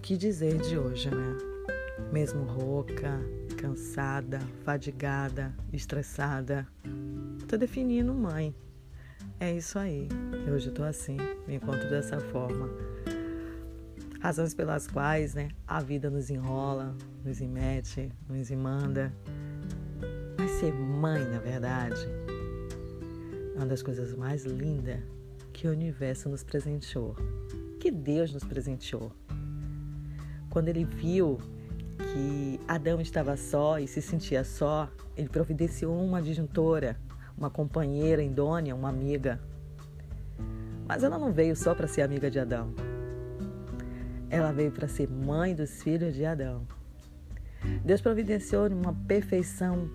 que dizer de hoje, né? Mesmo rouca, cansada, fadigada, estressada, tô definindo mãe. É isso aí. Hoje eu tô assim, me encontro dessa forma. Razões pelas quais, né, a vida nos enrola, nos imete, nos manda. Mas ser mãe, na verdade, é uma das coisas mais lindas que o universo nos presenteou, que Deus nos presenteou. Quando ele viu que Adão estava só e se sentia só, ele providenciou uma disjuntora, uma companheira idônea, uma amiga. Mas ela não veio só para ser amiga de Adão. Ela veio para ser mãe dos filhos de Adão. Deus providenciou uma perfeição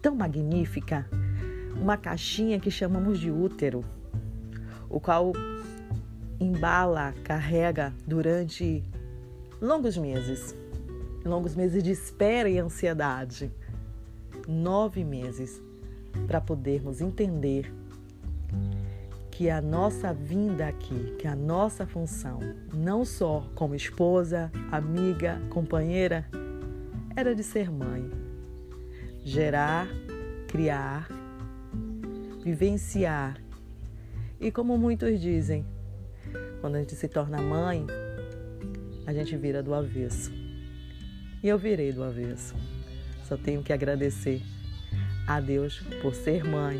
tão magnífica, uma caixinha que chamamos de útero, o qual embala, carrega durante longos meses longos meses de espera e ansiedade. Nove meses para podermos entender que a nossa vinda aqui, que a nossa função, não só como esposa, amiga, companheira, era de ser mãe. Gerar, criar, vivenciar. E como muitos dizem, quando a gente se torna mãe, a gente vira do avesso e eu virei do avesso. Só tenho que agradecer a Deus por ser mãe.